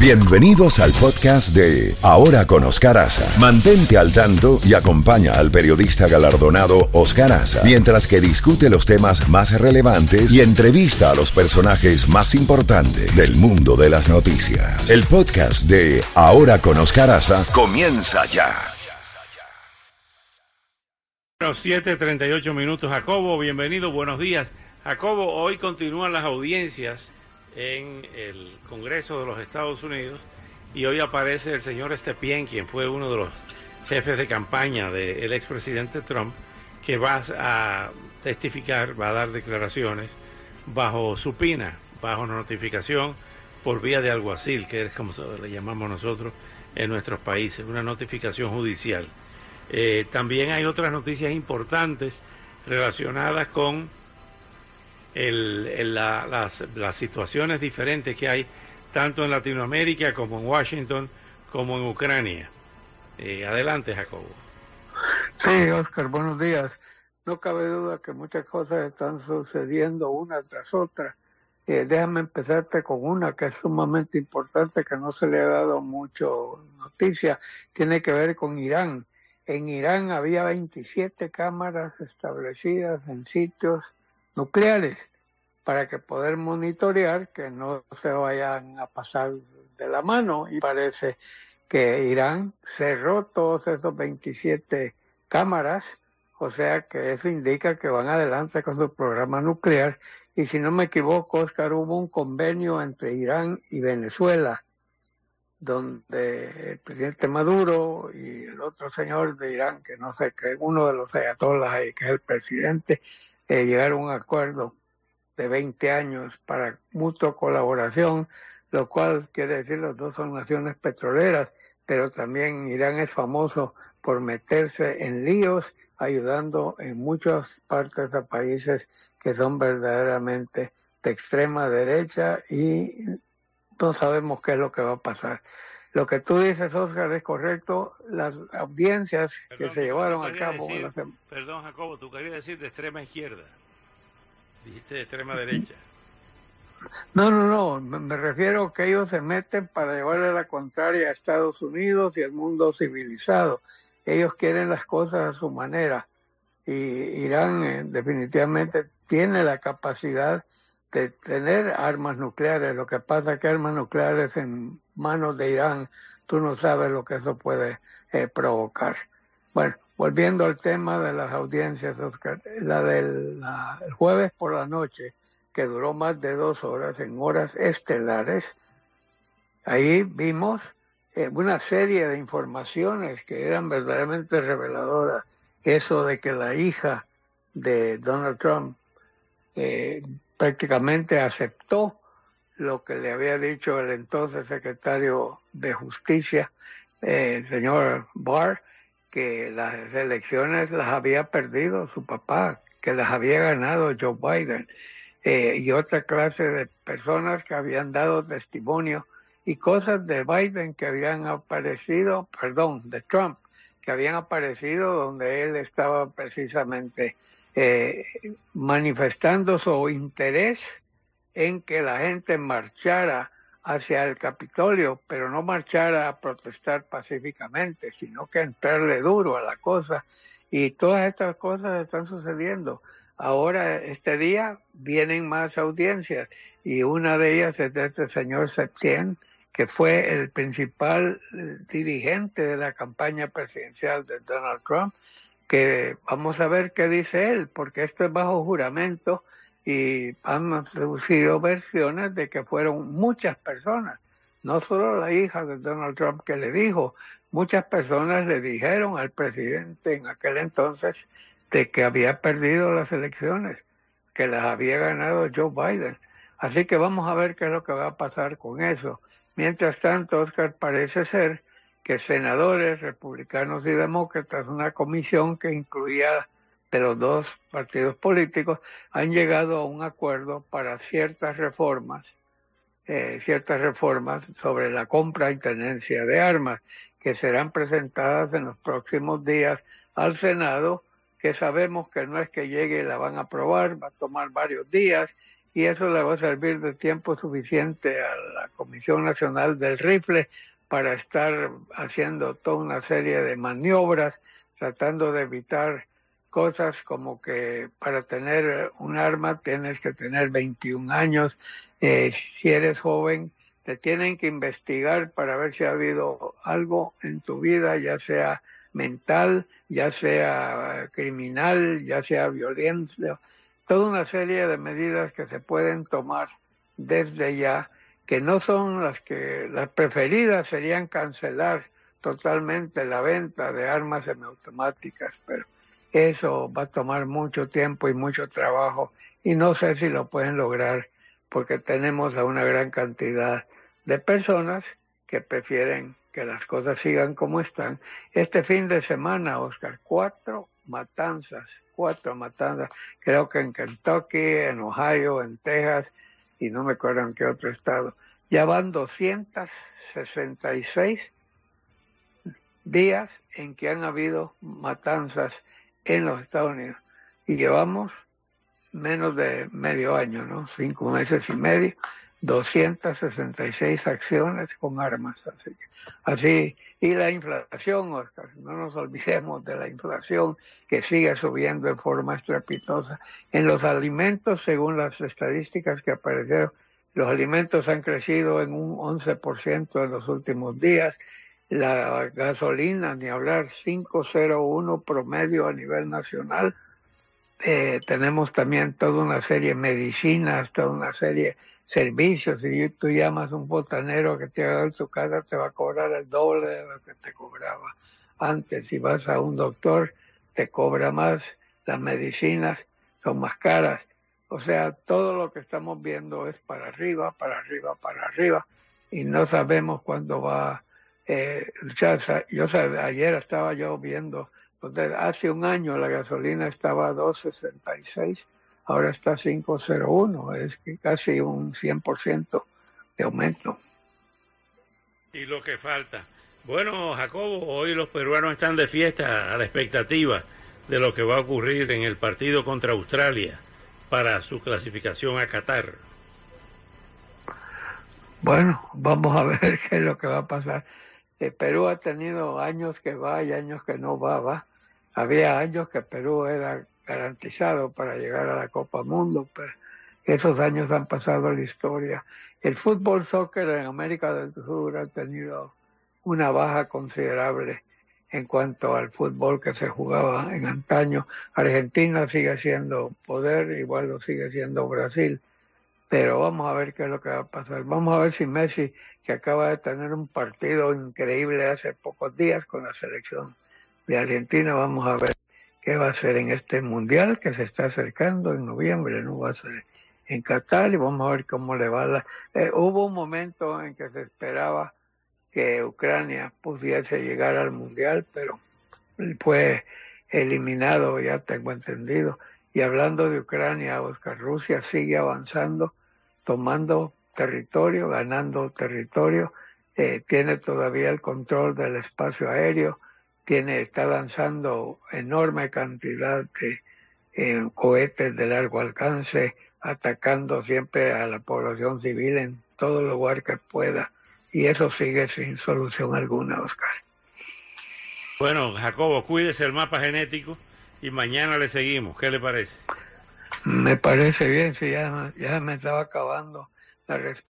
Bienvenidos al podcast de Ahora con Oscar Aza. Mantente al tanto y acompaña al periodista galardonado Oscar Aza mientras que discute los temas más relevantes y entrevista a los personajes más importantes del mundo de las noticias. El podcast de Ahora con Oscar Aza comienza ya. Bueno, 7.38 minutos. Jacobo, bienvenido, buenos días. Jacobo, hoy continúan las audiencias en el Congreso de los Estados Unidos y hoy aparece el señor Stepien, quien fue uno de los jefes de campaña del expresidente Trump, que va a testificar, va a dar declaraciones bajo supina, bajo notificación por vía de alguacil, que es como le llamamos nosotros en nuestros países, una notificación judicial. Eh, también hay otras noticias importantes relacionadas con el, las, las situaciones diferentes que hay tanto en Latinoamérica como en Washington como en Ucrania. Eh, adelante, Jacobo. Sí, Oscar, buenos días. No cabe duda que muchas cosas están sucediendo una tras otra. Eh, déjame empezarte con una que es sumamente importante, que no se le ha dado mucho noticia. Tiene que ver con Irán. En Irán había 27 cámaras establecidas en sitios nucleares para que poder monitorear que no se vayan a pasar de la mano. Y parece que Irán cerró todos esos 27 cámaras, o sea que eso indica que van adelante con su programa nuclear. Y si no me equivoco, Oscar, hubo un convenio entre Irán y Venezuela donde el presidente Maduro y el otro señor de Irán, que no sé, que uno de los ayatolás que es el presidente, eh, llegaron a un acuerdo de 20 años para mutua colaboración, lo cual quiere decir los dos son naciones petroleras, pero también Irán es famoso por meterse en líos, ayudando en muchas partes de países que son verdaderamente de extrema derecha y no sabemos qué es lo que va a pasar. Lo que tú dices, Oscar, es correcto. Las audiencias que se llevaron a cabo. Perdón, Jacobo, tú querías decir de extrema izquierda. Dijiste de extrema derecha. No, no, no. Me, refiero que ellos se meten para llevarle la contraria a Estados Unidos y al mundo civilizado. Ellos quieren las cosas a su manera. Y Irán eh, definitivamente tiene la capacidad de tener armas nucleares. Lo que pasa es que armas nucleares en manos de Irán, tú no sabes lo que eso puede eh, provocar. Bueno, volviendo al tema de las audiencias, Oscar, la del jueves por la noche, que duró más de dos horas en horas estelares, ahí vimos eh, una serie de informaciones que eran verdaderamente reveladoras. Eso de que la hija de Donald Trump eh, prácticamente aceptó lo que le había dicho el entonces secretario de Justicia, eh, el señor Barr, que las elecciones las había perdido su papá, que las había ganado Joe Biden, eh, y otra clase de personas que habían dado testimonio y cosas de Biden que habían aparecido, perdón, de Trump, que habían aparecido donde él estaba precisamente eh, manifestando su interés en que la gente marchara hacia el Capitolio, pero no marchara a protestar pacíficamente, sino que entrarle duro a la cosa. Y todas estas cosas están sucediendo. Ahora, este día, vienen más audiencias y una de ellas es de este señor Septien, que fue el principal eh, dirigente de la campaña presidencial de Donald Trump que vamos a ver qué dice él, porque esto es bajo juramento y han producido versiones de que fueron muchas personas, no solo la hija de Donald Trump que le dijo, muchas personas le dijeron al presidente en aquel entonces de que había perdido las elecciones, que las había ganado Joe Biden. Así que vamos a ver qué es lo que va a pasar con eso. Mientras tanto, Oscar parece ser que senadores republicanos y demócratas, una comisión que incluía de los dos partidos políticos, han llegado a un acuerdo para ciertas reformas, eh, ciertas reformas sobre la compra y tenencia de armas, que serán presentadas en los próximos días al Senado, que sabemos que no es que llegue y la van a aprobar, va a tomar varios días y eso le va a servir de tiempo suficiente a la Comisión Nacional del Rifle para estar haciendo toda una serie de maniobras, tratando de evitar cosas como que para tener un arma tienes que tener 21 años, eh, si eres joven te tienen que investigar para ver si ha habido algo en tu vida, ya sea mental, ya sea criminal, ya sea violencia, toda una serie de medidas que se pueden tomar desde ya, que no son las que las preferidas serían cancelar totalmente la venta de armas semiautomáticas, pero eso va a tomar mucho tiempo y mucho trabajo y no sé si lo pueden lograr porque tenemos a una gran cantidad de personas que prefieren que las cosas sigan como están. Este fin de semana, Oscar, cuatro matanzas, cuatro matanzas, creo que en Kentucky, en Ohio, en Texas y no me acuerdo en qué otro estado. Ya van 266 días en que han habido matanzas en los Estados Unidos y llevamos menos de medio año, ¿no? Cinco meses y medio, 266 acciones con armas. Así, así, y la inflación, Oscar, no nos olvidemos de la inflación que sigue subiendo en forma estrepitosa. En los alimentos, según las estadísticas que aparecieron, los alimentos han crecido en un 11% en los últimos días la gasolina, ni hablar, 501 promedio a nivel nacional. Eh, tenemos también toda una serie de medicinas, toda una serie de servicios. Si tú llamas a un botanero que te haga en tu casa, te va a cobrar el doble de lo que te cobraba antes. Si vas a un doctor, te cobra más. Las medicinas son más caras. O sea, todo lo que estamos viendo es para arriba, para arriba, para arriba. Y no sabemos cuándo va eh, yo ayer estaba yo viendo, hace un año la gasolina estaba a 2.66, ahora está a 5.01, es casi un 100% de aumento. Y lo que falta. Bueno, Jacobo, hoy los peruanos están de fiesta a la expectativa de lo que va a ocurrir en el partido contra Australia para su clasificación a Qatar. Bueno, vamos a ver qué es lo que va a pasar. Perú ha tenido años que va y años que no va, va. Había años que Perú era garantizado para llegar a la Copa Mundo, pero esos años han pasado a la historia. El fútbol soccer en América del Sur ha tenido una baja considerable en cuanto al fútbol que se jugaba en antaño. Argentina sigue siendo poder, igual lo sigue siendo Brasil, pero vamos a ver qué es lo que va a pasar. Vamos a ver si Messi, que acaba de tener un partido increíble hace pocos días con la selección de Argentina, vamos a ver qué va a hacer en este mundial que se está acercando en noviembre, no va a ser en Qatar y vamos a ver cómo le va. La... Eh, hubo un momento en que se esperaba que Ucrania pudiese llegar al mundial, pero fue eliminado, ya tengo entendido. Y hablando de Ucrania, Oscar, Rusia sigue avanzando tomando territorio, ganando territorio, eh, tiene todavía el control del espacio aéreo, tiene, está lanzando enorme cantidad de eh, cohetes de largo alcance, atacando siempre a la población civil en todo lugar que pueda. Y eso sigue sin solución alguna, Oscar. Bueno, Jacobo, cuídese el mapa genético y mañana le seguimos. ¿Qué le parece? Me parece bien, si ya, ya me estaba acabando la.